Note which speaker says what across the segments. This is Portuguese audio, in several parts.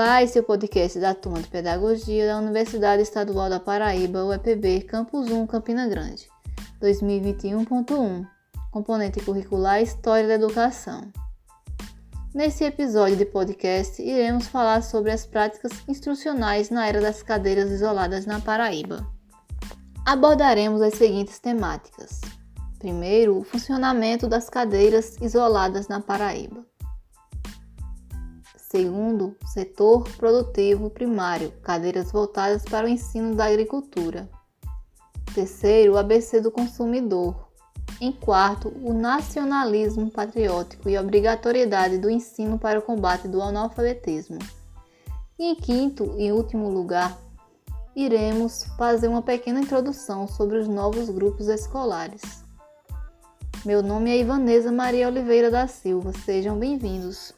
Speaker 1: Olá, esse é o podcast da Turma de Pedagogia da Universidade Estadual da Paraíba, UEPB, Campus 1, Campina Grande, 2021.1, componente curricular História da Educação. Nesse episódio de podcast, iremos falar sobre as práticas instrucionais na era das cadeiras isoladas na Paraíba. Abordaremos as seguintes temáticas. Primeiro, o funcionamento das cadeiras isoladas na Paraíba. Segundo, setor produtivo primário, cadeiras voltadas para o ensino da agricultura. Terceiro, o ABC do consumidor. Em quarto, o nacionalismo patriótico e obrigatoriedade do ensino para o combate do analfabetismo. E em quinto e último lugar, iremos fazer uma pequena introdução sobre os novos grupos escolares. Meu nome é Ivanesa Maria Oliveira da Silva, sejam bem-vindos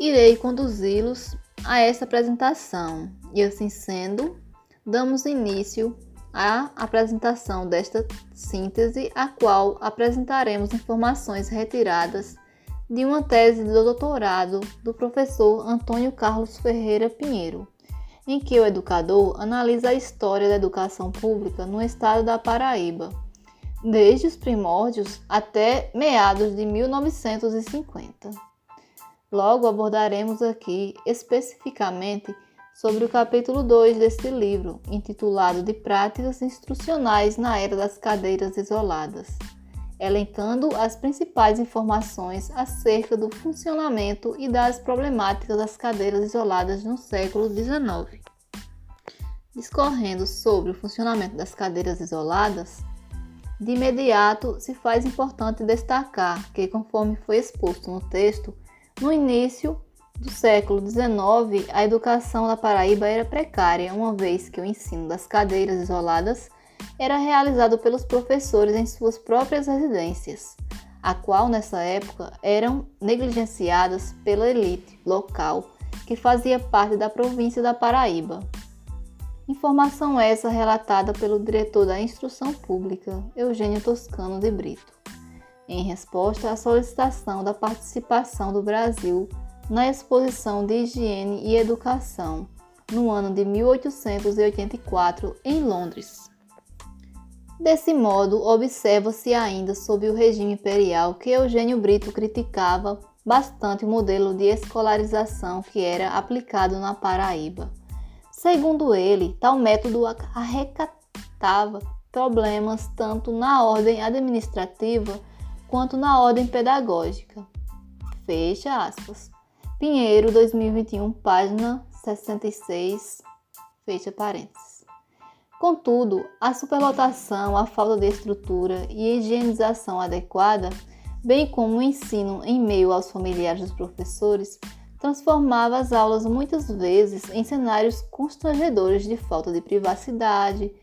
Speaker 1: irei conduzi-los a esta apresentação e, assim sendo, damos início à apresentação desta síntese, a qual apresentaremos informações retiradas de uma tese de doutorado do professor Antônio Carlos Ferreira Pinheiro, em que o educador analisa a história da educação pública no estado da Paraíba, desde os primórdios até meados de 1950. Logo abordaremos aqui especificamente sobre o capítulo 2 deste livro, intitulado De Práticas Instrucionais na Era das Cadeiras Isoladas, elencando as principais informações acerca do funcionamento e das problemáticas das cadeiras isoladas no século XIX. Discorrendo sobre o funcionamento das cadeiras isoladas, de imediato se faz importante destacar que, conforme foi exposto no texto, no início do século XIX, a educação da Paraíba era precária, uma vez que o ensino das cadeiras isoladas era realizado pelos professores em suas próprias residências, a qual nessa época eram negligenciadas pela elite local que fazia parte da província da Paraíba. Informação essa relatada pelo diretor da Instrução Pública, Eugênio Toscano de Brito em resposta à solicitação da participação do Brasil na Exposição de Higiene e Educação, no ano de 1884, em Londres. Desse modo, observa-se ainda sob o regime imperial que Eugênio Brito criticava bastante o modelo de escolarização que era aplicado na Paraíba. Segundo ele, tal método arrecatava problemas tanto na ordem administrativa quanto na ordem pedagógica. Fecha aspas. Pinheiro, 2021, página 66, fecha parênteses. Contudo, a superlotação, a falta de estrutura e higienização adequada, bem como o ensino em meio aos familiares dos professores, transformava as aulas muitas vezes em cenários constrangedores de falta de privacidade,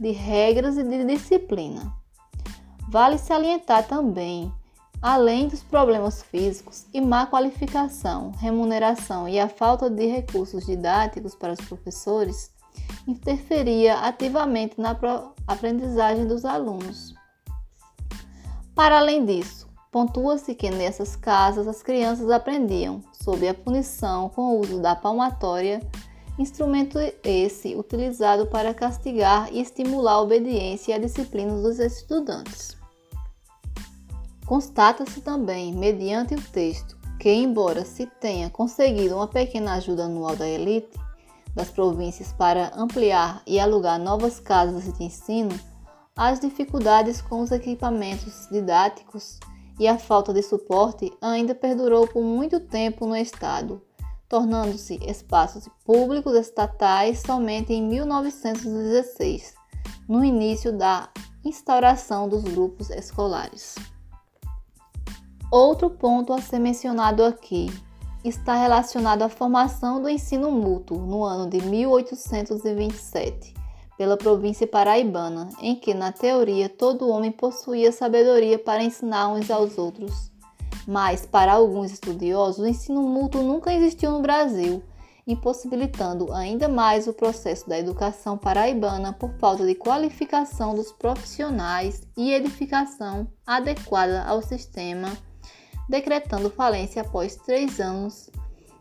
Speaker 1: de regras e de disciplina. Vale salientar também, além dos problemas físicos e má qualificação, remuneração e a falta de recursos didáticos para os professores, interferia ativamente na aprendizagem dos alunos. Para além disso, pontua-se que nessas casas as crianças aprendiam sob a punição com o uso da palmatória, instrumento esse utilizado para castigar e estimular a obediência e a disciplina dos estudantes. Constata-se também, mediante o texto, que, embora se tenha conseguido uma pequena ajuda anual da elite das províncias para ampliar e alugar novas casas de ensino, as dificuldades com os equipamentos didáticos e a falta de suporte ainda perdurou por muito tempo no Estado, tornando-se espaços públicos estatais somente em 1916, no início da instauração dos grupos escolares. Outro ponto a ser mencionado aqui está relacionado à formação do ensino mútuo no ano de 1827, pela província paraibana, em que, na teoria, todo homem possuía sabedoria para ensinar uns aos outros. Mas, para alguns estudiosos, o ensino mútuo nunca existiu no Brasil, impossibilitando ainda mais o processo da educação paraibana por falta de qualificação dos profissionais e edificação adequada ao sistema decretando falência após três anos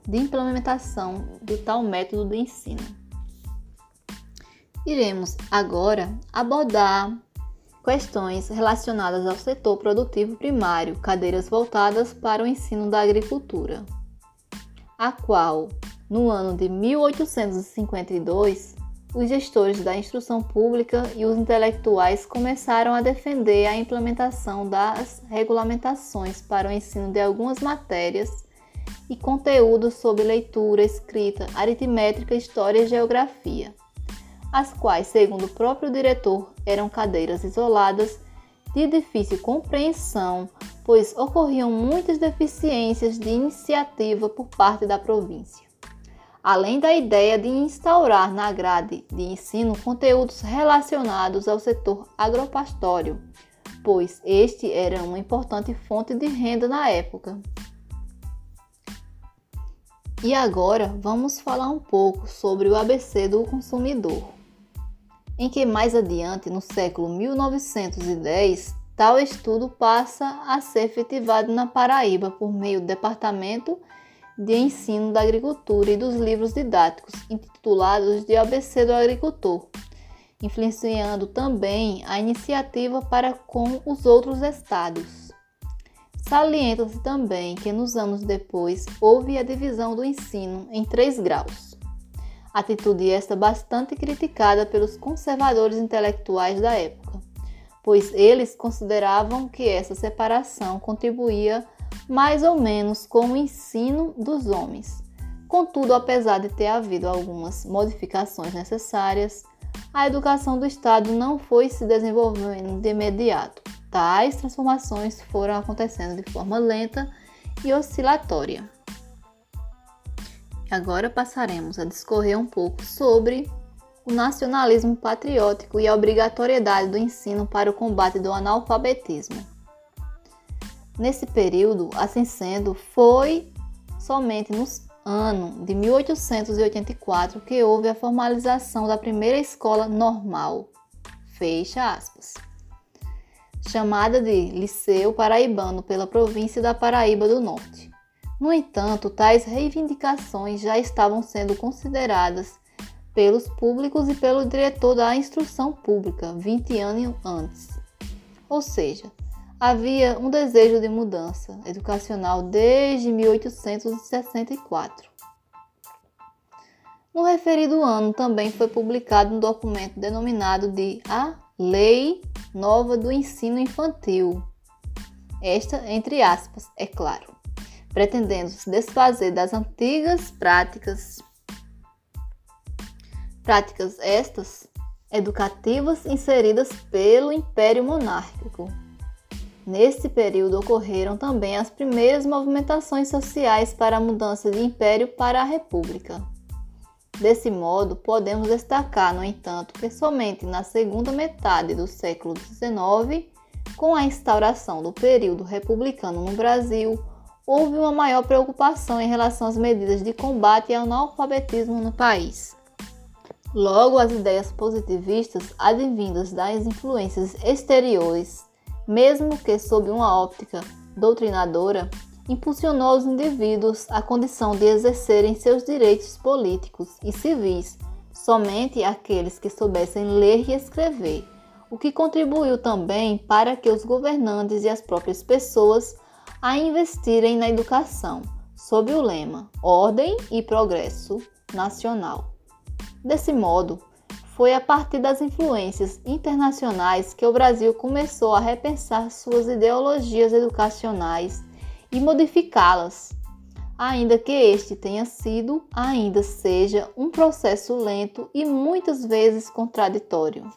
Speaker 1: de implementação de tal método de ensino. Iremos agora abordar questões relacionadas ao setor produtivo primário, cadeiras voltadas para o ensino da agricultura, a qual, no ano de 1852, os gestores da instrução pública e os intelectuais começaram a defender a implementação das regulamentações para o ensino de algumas matérias e conteúdos sobre leitura, escrita, aritmética, história e geografia, as quais, segundo o próprio diretor, eram cadeiras isoladas de difícil compreensão, pois ocorriam muitas deficiências de iniciativa por parte da província além da ideia de instaurar na grade de ensino conteúdos relacionados ao setor agropastório, pois este era uma importante fonte de renda na época. E agora vamos falar um pouco sobre o ABC do consumidor, em que mais adiante, no século 1910, tal estudo passa a ser efetivado na Paraíba por meio do Departamento de ensino da agricultura e dos livros didáticos, intitulados de ABC do Agricultor, influenciando também a iniciativa para com os outros estados. Salienta-se também que nos anos depois houve a divisão do ensino em três graus. Atitude esta bastante criticada pelos conservadores intelectuais da época, pois eles consideravam que essa separação contribuía mais ou menos com o ensino dos homens. Contudo, apesar de ter havido algumas modificações necessárias, a educação do Estado não foi se desenvolvendo de imediato. Tais transformações foram acontecendo de forma lenta e oscilatória. Agora passaremos a discorrer um pouco sobre o nacionalismo patriótico e a obrigatoriedade do ensino para o combate do analfabetismo. Nesse período, assim sendo, foi somente no ano de 1884 que houve a formalização da primeira escola normal, fecha aspas, chamada de Liceu Paraibano pela província da Paraíba do Norte. No entanto, tais reivindicações já estavam sendo consideradas pelos públicos e pelo diretor da instrução pública 20 anos antes. Ou seja, havia um desejo de mudança educacional desde 1864. No referido ano também foi publicado um documento denominado de A Lei Nova do Ensino Infantil. Esta, entre aspas, é claro, pretendendo se desfazer das antigas práticas práticas estas educativas inseridas pelo Império Monárquico Nesse período ocorreram também as primeiras movimentações sociais para a mudança de império para a república. Desse modo, podemos destacar, no entanto, que somente na segunda metade do século XIX, com a instauração do período republicano no Brasil, houve uma maior preocupação em relação às medidas de combate ao analfabetismo no país. Logo, as ideias positivistas advindas das influências exteriores mesmo que sob uma óptica doutrinadora, impulsionou os indivíduos à condição de exercerem seus direitos políticos e civis somente aqueles que soubessem ler e escrever, o que contribuiu também para que os governantes e as próprias pessoas a investirem na educação, sob o lema Ordem e Progresso Nacional. Desse modo, foi a partir das influências internacionais que o Brasil começou a repensar suas ideologias educacionais e modificá-las, ainda que este tenha sido, ainda seja, um processo lento e muitas vezes contraditório.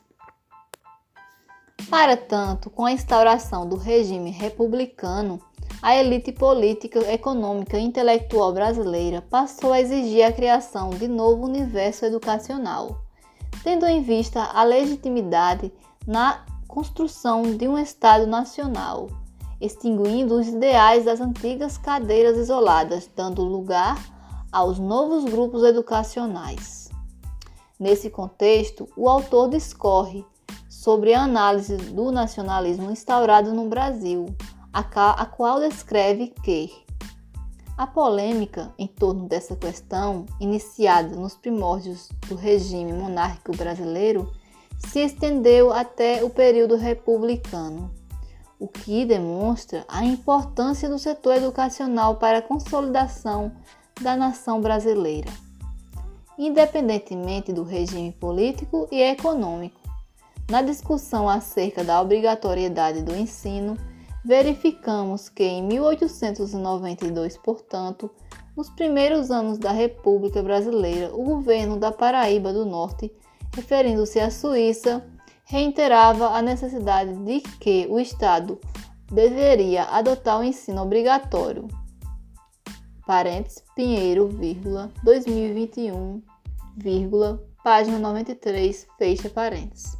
Speaker 1: Para tanto, com a instauração do regime republicano, a elite política, econômica e intelectual brasileira passou a exigir a criação de novo universo educacional tendo em vista a legitimidade na construção de um Estado nacional, extinguindo os ideais das antigas cadeiras isoladas, dando lugar aos novos grupos educacionais. Nesse contexto, o autor discorre sobre a análise do nacionalismo instaurado no Brasil, a qual descreve que A polêmica em torno dessa questão, iniciada nos primórdios do regime monárquico brasileiro, se estendeu até o período republicano, o que demonstra a importância do setor educacional para a consolidação da nação brasileira, independentemente do regime político e econômico. Na discussão acerca da obrigatoriedade do ensino, verificamos que em 1892, portanto, nos primeiros anos da República Brasileira, o governo da Paraíba do Norte, referindo-se à Suíça, reiterava a necessidade de que o Estado deveria adotar o ensino obrigatório. Parênteses, Pinheiro, vírgula, 2021, vírgula, página 93, fecha parênteses.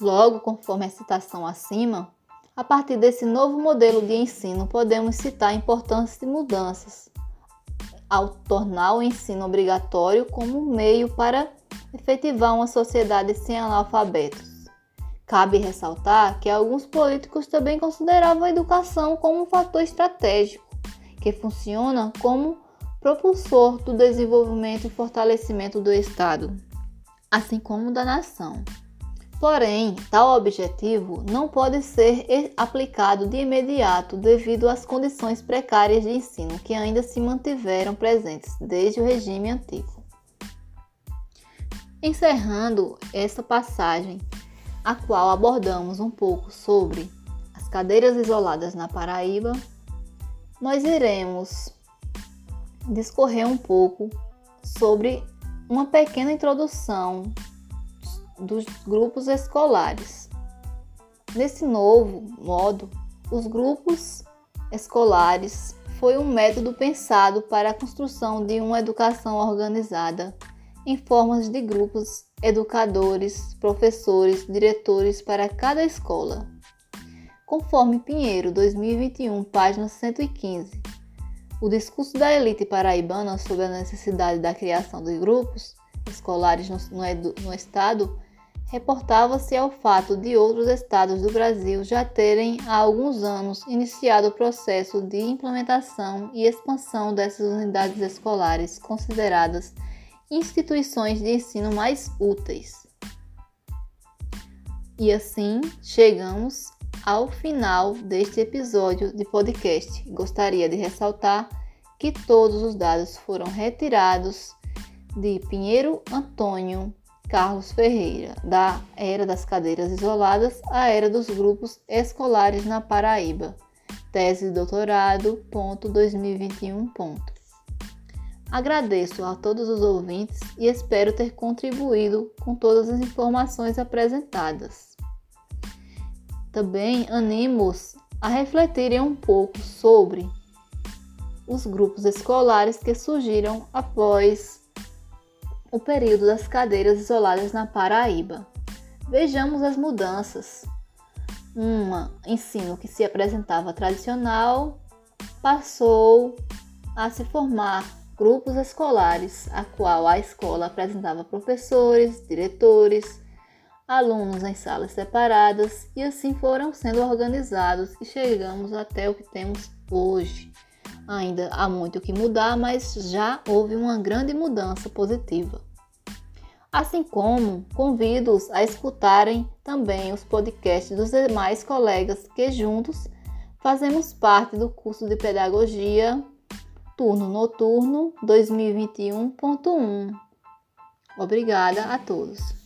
Speaker 1: Logo, conforme a citação acima, a partir desse novo modelo de ensino, podemos citar a importância de mudanças ao tornar o ensino obrigatório como meio para efetivar uma sociedade sem analfabetos. Cabe ressaltar que alguns políticos também consideravam a educação como um fator estratégico, que funciona como propulsor do desenvolvimento e fortalecimento do Estado, assim como da nação. Porém, tal objetivo não pode ser aplicado de imediato devido às condições precárias de ensino que ainda se mantiveram presentes desde o regime antigo. Encerrando essa passagem, a qual abordamos um pouco sobre as cadeiras isoladas na Paraíba, nós iremos discorrer um pouco sobre uma pequena introdução dos grupos escolares. Nesse novo modo, os grupos escolares foi um método pensado para a construção de uma educação organizada em formas de grupos educadores, professores, diretores para cada escola. Conforme Pinheiro, 2021, página 115, o discurso da elite paraibana sobre a necessidade da criação de grupos escolares no, no, no Estado reportava-se ao fato de outros estados do Brasil já terem há alguns anos iniciado o processo de implementação e expansão dessas unidades escolares consideradas instituições de ensino mais úteis. E assim chegamos ao final deste episódio de podcast. Gostaria de ressaltar que todos os dados foram retirados de Pinheiro Antônio Carlos Ferreira, da Era das Cadeiras Isoladas à Era dos Grupos Escolares na Paraíba, tese de doutorado, ponto 2021. Ponto. Agradeço a todos os ouvintes e espero ter contribuído com todas as informações apresentadas. Também animo-os a refletirem um pouco sobre os grupos escolares que surgiram após o período das cadeiras isoladas na Paraíba. Vejamos as mudanças. Um ensino que se apresentava tradicional passou a se formar grupos escolares, a qual a escola apresentava professores, diretores, alunos em salas separadas e assim foram sendo organizados e chegamos até o que temos hoje. Ainda há muito o que mudar, mas já houve uma grande mudança positiva. Assim como convido-os a escutarem também os podcasts dos demais colegas que juntos fazemos parte do curso de Pedagogia Turno Noturno 2021.1. Obrigada a todos.